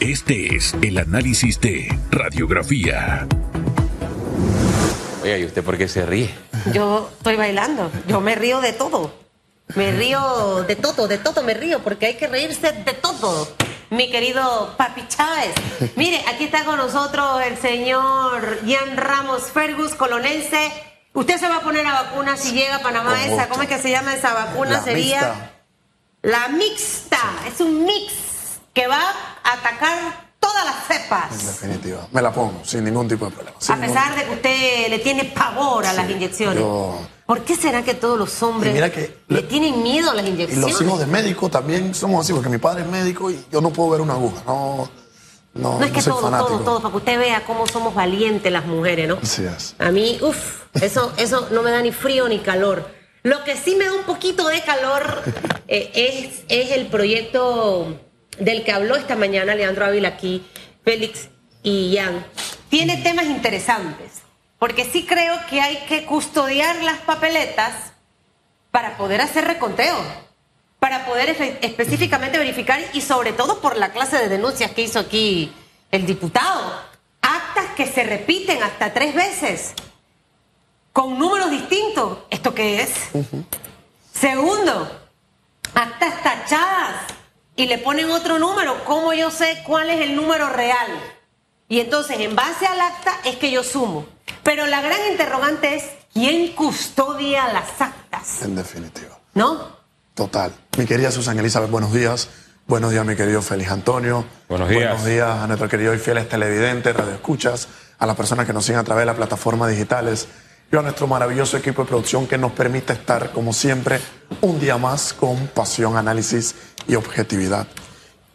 Este es el análisis de radiografía. Oiga, ¿y usted por qué se ríe? Yo estoy bailando. Yo me río de todo. Me río de todo, de todo me río, porque hay que reírse de todo. Mi querido Papi Chávez. Mire, aquí está con nosotros el señor Ian Ramos Fergus, colonense. Usted se va a poner a vacuna si llega a Panamá Con esa. gusto. ¿Cómo es que se llama esa vacuna? La Sería mixta. la mixta. Es un mix que va a atacar todas las En cepas. definitiva. Me la pongo sin ningún tipo de problema. A pesar de que usted le tiene pavor a las inyecciones. yo- ¿Por qué será que todos los hombres Y mira que le tienen miedo a las ningún- Y inyecciones? los hijos de médico también somos así, porque mi padre es médico y yo no puedo ver una aguja. No, no, No es que soy todos, fanático. todos, todos, para que usted vea cómo somos valientes las mujeres, ¿no? Así es. A mí, uff, eso, eso no me da ni frío ni calor. Lo que sí me da un poquito de calor eh, es, es el proyecto del que habló esta mañana Leandro Ávila aquí, Félix y Jan. Tiene temas interesantes, porque sí creo que hay que custodiar las papeletas para poder hacer reconteo, para poder efe- específicamente verificar y sobre todo por la clase de denuncias que hizo aquí el diputado. Actas que se repiten hasta tres veces, con números distintos. ¿Esto qué es? Segundo, actas tachadas y le ponen otro número. ¿Cómo yo sé cuál es el número real? Y entonces, en base al acta, es que yo sumo. Pero la gran interrogante es, ¿quién custodia las actas? En definitiva. ¿No? Total. Mi querida Susan Elizabeth, buenos días. Buenos días, mi querido Félix Antonio. Buenos días. Buenos días a nuestro querido y fieles televidentes, radioescuchas, a las personas que nos siguen a través de las plataformas digitales y a nuestro maravilloso equipo de producción que nos permite estar, como siempre, un día más con pasión, análisis y objetividad.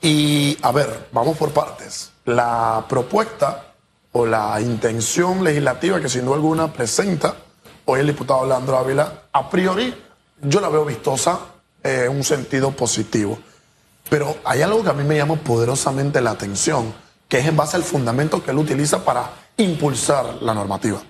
Y a ver, vamos por partes. La propuesta o la intención legislativa que sin duda alguna presenta hoy el diputado Leandro Ávila, a priori yo la veo vistosa eh, en un sentido positivo. Pero hay algo que a mí me llama poderosamente la atención, que es en base al fundamento que él utiliza para impulsar la normativa.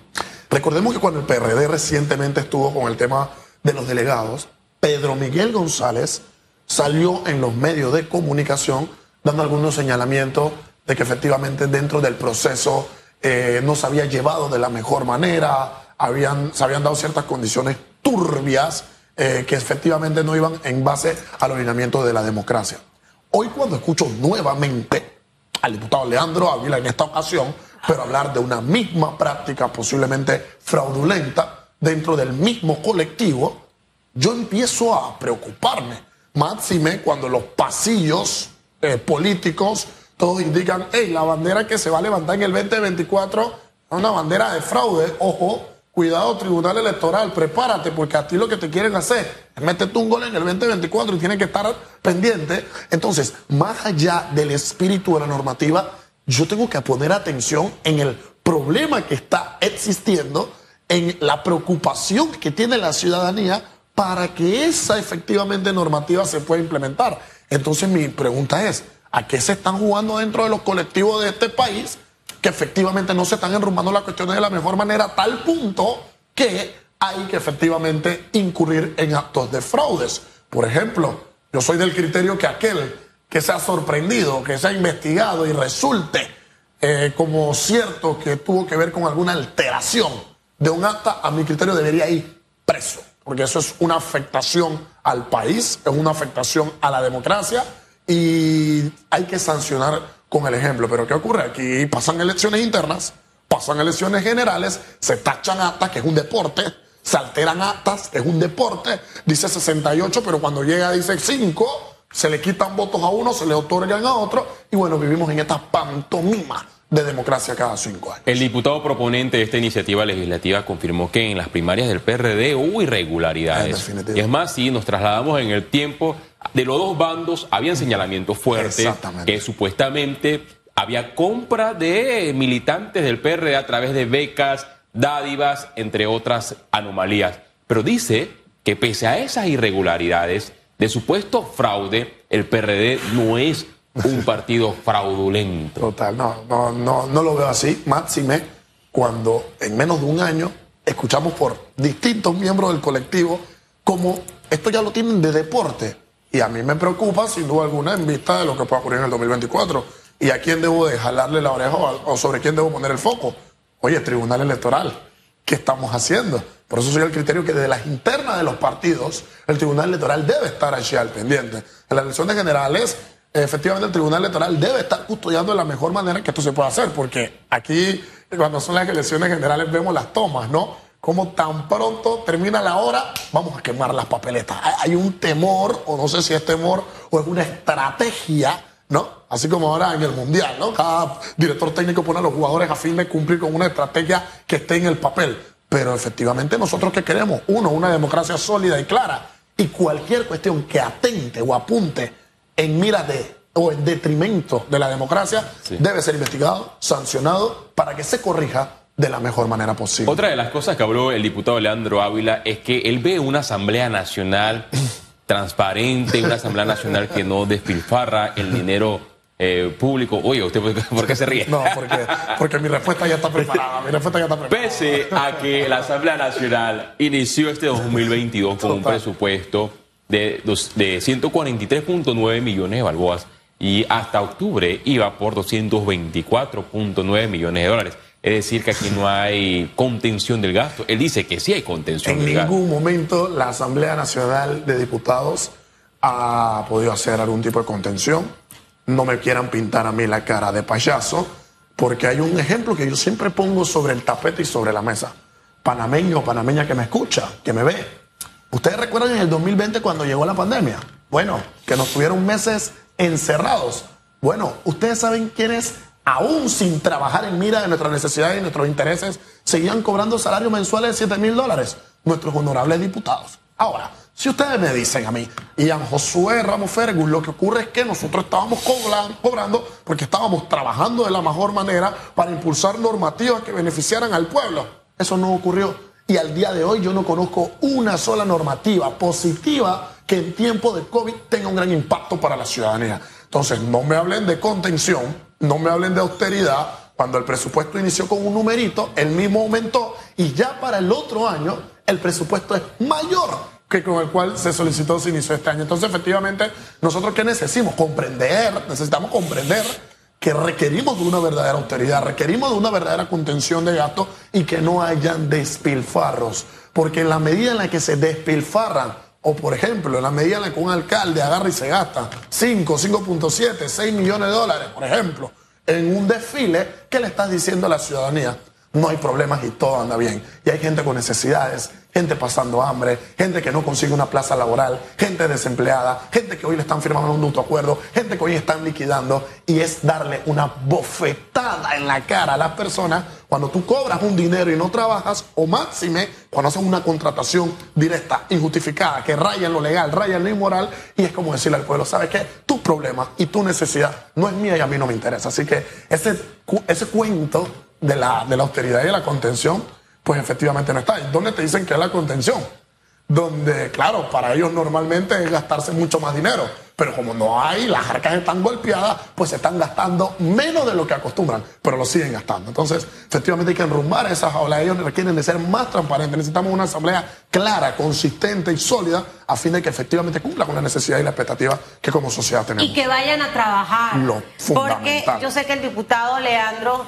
Recordemos que cuando el PRD recientemente estuvo con el tema de los delegados, Pedro Miguel González salió en los medios de comunicación dando algunos señalamientos de que efectivamente dentro del proceso eh, no se había llevado de la mejor manera, habían, se habían dado ciertas condiciones turbias eh, que efectivamente no iban en base al ordenamiento de la democracia. Hoy cuando escucho nuevamente al diputado Leandro Ávila en esta ocasión, pero hablar de una misma práctica posiblemente fraudulenta dentro del mismo colectivo, yo empiezo a preocuparme. Máxime cuando los pasillos eh, políticos todos indican, hey, la bandera que se va a levantar en el 2024 es una bandera de fraude. Ojo, cuidado, Tribunal Electoral, prepárate, porque a ti lo que te quieren hacer es meterte un gol en el 2024 y tienes que estar pendiente. Entonces, más allá del espíritu de la normativa, yo tengo que poner atención en el problema que está existiendo, en la preocupación que tiene la ciudadanía para que esa efectivamente normativa se pueda implementar. Entonces mi pregunta es, ¿a qué se están jugando dentro de los colectivos de este país que efectivamente no se están enrumbando las cuestiones de la mejor manera a tal punto que hay que efectivamente incurrir en actos de fraudes? Por ejemplo, yo soy del criterio que aquel que se ha sorprendido, que se ha investigado y resulte eh, como cierto que tuvo que ver con alguna alteración de un acta, a mi criterio debería ir preso, porque eso es una afectación al país, es una afectación a la democracia y hay que sancionar con el ejemplo. Pero ¿qué ocurre? Aquí pasan elecciones internas, pasan elecciones generales, se tachan actas, que es un deporte, se alteran actas, que es un deporte, dice 68, pero cuando llega dice 5, se le quitan votos a uno, se le otorgan a otro, y bueno, vivimos en esta pantomima de democracia cada cinco años. El diputado proponente de esta iniciativa legislativa confirmó que en las primarias del PRD hubo irregularidades. Y es más, si nos trasladamos en el tiempo, de los dos bandos habían señalamientos fuertes que supuestamente había compra de militantes del PRD a través de becas, dádivas, entre otras anomalías. Pero dice que pese a esas irregularidades de supuesto fraude, el PRD no es un partido fraudulento. Total, no, no, no, no lo veo así. Máxime, cuando en menos de un año escuchamos por distintos miembros del colectivo como esto ya lo tienen de deporte. Y a mí me preocupa, sin duda alguna, en vista de lo que pueda ocurrir en el 2024. ¿Y a quién debo de jalarle la oreja o, sobre quién debo poner el foco? Oye, Tribunal Electoral, ¿qué estamos haciendo? Por eso soy el criterio que desde las internas de los partidos, el Tribunal Electoral debe estar allí al pendiente. En las elecciones generales, efectivamente el Tribunal Electoral debe estar custodiando de la mejor manera que esto se pueda hacer, porque aquí, cuando son las elecciones generales, vemos las tomas, ¿no? Como tan pronto termina la hora, vamos a quemar las papeletas. Hay- un temor, o no sé si es temor, o es una estrategia, ¿no? Así como ahora en el Mundial, ¿no? Cada director técnico pone a los jugadores a fin de cumplir con una estrategia que esté en el papel. Pero efectivamente nosotros que queremos, uno, una democracia sólida y clara, y cualquier cuestión que atente o apunte en mira de o en detrimento de la democracia debe ser investigado, sancionado, para que se corrija de la mejor manera posible. Otra de las cosas que habló el diputado Leandro Ávila es que él ve una Asamblea Nacional transparente, una Asamblea Nacional que no despilfarra el dinero eh, público. Oye, ¿usted por qué- se ríe? No, porque, porque mi respuesta ya está preparada. Mi respuesta ya está preparada. Pese a que la Asamblea Nacional inició este 2022 con un presupuesto de, dos- de 143.9 millones de balboas y hasta octubre iba por 224.9 millones de dólares. Es decir, que aquí no hay contención del gasto. Él dice que sí hay contención En del gasto. ningún momento la Asamblea Nacional de Diputados ha podido hacer algún tipo de contención. No me quieran pintar a mí la cara de payaso, porque hay un ejemplo que yo siempre pongo sobre el tapete y sobre la mesa. Panameño panameña que me escucha, que me ve. ¿Ustedes recuerdan en el 2020 cuando llegó la pandemia? Bueno, que nos tuvieron meses encerrados. Bueno, ustedes saben quiénes, aún sin trabajar en mira de nuestras necesidades y nuestros intereses, seguían cobrando salarios mensuales de 7 mil dólares. Nuestros honorables diputados. Ahora, si ustedes me dicen a mí, Ian Josué Ramos Fergus, lo que ocurre es que nosotros estábamos cobran- cobrando porque estábamos trabajando de la mejor manera para impulsar normativas que beneficiaran al pueblo. Eso no ocurrió. Y al día de hoy yo no conozco una sola normativa positiva que en tiempo de COVID tenga un gran impacto para la ciudadanía. Entonces, no me hablen de contención, no me hablen de austeridad. Cuando el presupuesto inició con un numerito, el mismo aumentó y ya para el otro año el presupuesto es mayor que con el cual se solicitó, se inició este año. Entonces, efectivamente, nosotros qué necesitamos? Comprender, necesitamos comprender que requerimos de una verdadera austeridad, requerimos de una verdadera contención de gastos y que no hayan despilfarros. Porque en la medida en la que se despilfarran, o por ejemplo, en la medida en la que un alcalde agarra y se gasta 5, 5.7, 6 millones de dólares, por ejemplo, en un desfile, ¿qué le estás diciendo a la ciudadanía? No hay problemas y todo anda bien. Y hay gente con necesidades, gente pasando hambre, gente que no consigue una plaza laboral, gente desempleada, gente que hoy le están firmando un mutuo acuerdo, gente que hoy están liquidando. Y es darle una bofetada en la cara a las personas cuando tú cobras un dinero y no trabajas, o máxime cuando haces una contratación directa, injustificada, que raya en lo legal, raya en lo inmoral. Y es como decirle al pueblo, ¿sabes qué? Tu problema y tu necesidad no es mía y a mí no me interesa. Así que ese, ese cuento de la, de la austeridad y de la contención, pues efectivamente no está. ¿Y ¿Dónde te dicen que es la contención? Donde, claro, para ellos normalmente es gastarse mucho más dinero, pero como no hay, las arcas están golpeadas, pues se están gastando menos de lo que acostumbran, pero lo siguen gastando. Entonces, efectivamente hay que enrumbar esas aulas. Ellos requieren de ser más transparentes. Necesitamos una asamblea clara, consistente y sólida a fin de que efectivamente cumpla con la necesidad y la expectativa que como sociedad tenemos. Y que vayan a trabajar. Lo Porque fundamental. yo sé que el diputado Leandro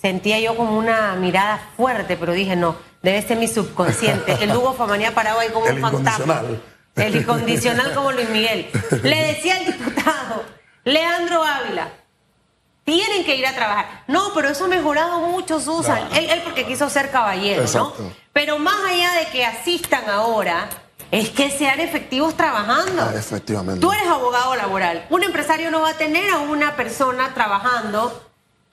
sentía yo como una mirada fuerte, pero dije, no, debe ser mi subconsciente. El Hugo Famanía parado ahí como El un fantasma. El incondicional como Luis Miguel. Le decía al diputado Leandro Ávila, tienen que ir a trabajar. No, pero eso ha mejorado mucho, Susan. Él, él porque quiso ser caballero, Exacto. ¿no? Pero más allá de que asistan ahora, es que sean efectivos trabajando. Ah, efectivamente. Tú eres abogado laboral. Un empresario no va a tener a una persona trabajando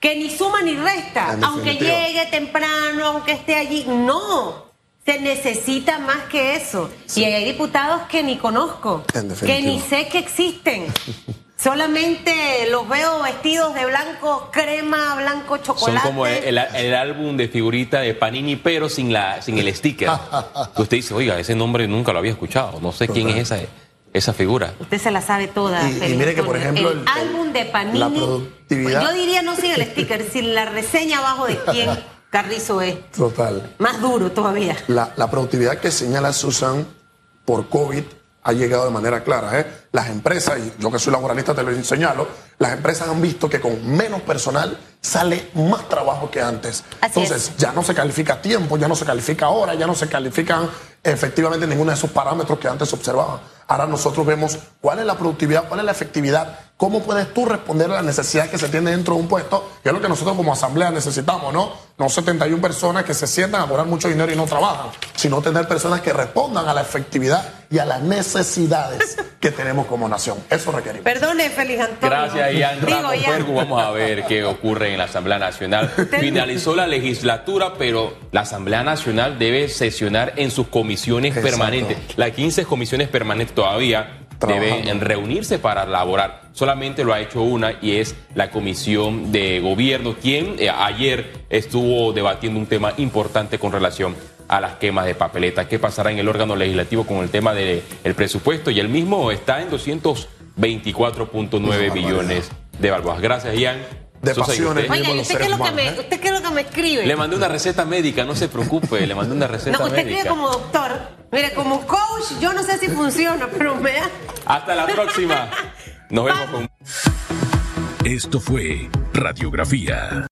que ni suma ni resta, En aunque llegue temprano, aunque esté allí. No, se necesita más que eso. Y hay diputados que ni conozco, que ni sé que existen. Solamente los veo vestidos de blanco crema, blanco Son chocolate. como el, el álbum de figurita de Panini, pero sin, la, sin el sticker. que usted dice, oiga, ese nombre nunca lo había escuchado. No sé quién es esa, esa figura. Usted se la sabe toda. Y- mire que, por ejemplo, el, el- el- álbum de Panini. la productividad- Yo diría no sin el sticker, sin la reseña abajo de quién Carrizo es. Total. Más duro todavía. La, la productividad que señala Susan por COVID ha llegado de manera clara. ¿eh? Las empresas, y yo que soy laboralista te lo señalo, las empresas han visto que con menos personal sale más trabajo que antes. Así Entonces es. ya no se califica tiempo, ya no se califica hora, ya no se califican efectivamente ninguno de esos parámetros que antes se observaban. Ahora nosotros vemos cuál es la productividad, cuál es la efectividad, cómo puedes tú responder a las necesidades que se tiene dentro de un puesto, que es lo que nosotros como asamblea necesitamos, ¿no? No 71 personas que se sientan a cobrar mucho dinero y no trabajan, sino tener personas que respondan a la efectividad y a las necesidades que tenemos como nación. Eso requerimos. Perdone, Félix Antonio. Gracias, Ian Digo, Ramos. Vamos a ver qué ocurre en la Asamblea Nacional. Finalizó la legislatura, pero la Asamblea Nacional debe sesionar en sus comisiones Exacto. permanentes. Las 15 comisiones permanentes todavía Trabajando. deben reunirse para elaborar. Solamente lo ha hecho una y es la Comisión de Gobierno, quien eh, ayer estuvo debatiendo un tema importante con relación a las quemas de papeleta. ¿Qué pasará en el órgano legislativo con el tema del presupuesto? Y el mismo está en 224.9 billones de balboas. Gracias, Ian. De Sosa, ¿y pasiones. Oiga, ¿y usted qué, es lo que me, usted qué es lo que me escribe? Le mandé una receta médica, no se preocupe, le mandé una receta no, usted escribe médica. como doctor. Mire, como coach, yo no sé si funciona, pero me da. Hasta la próxima. Nos vemos con... Esto fue Radiografía.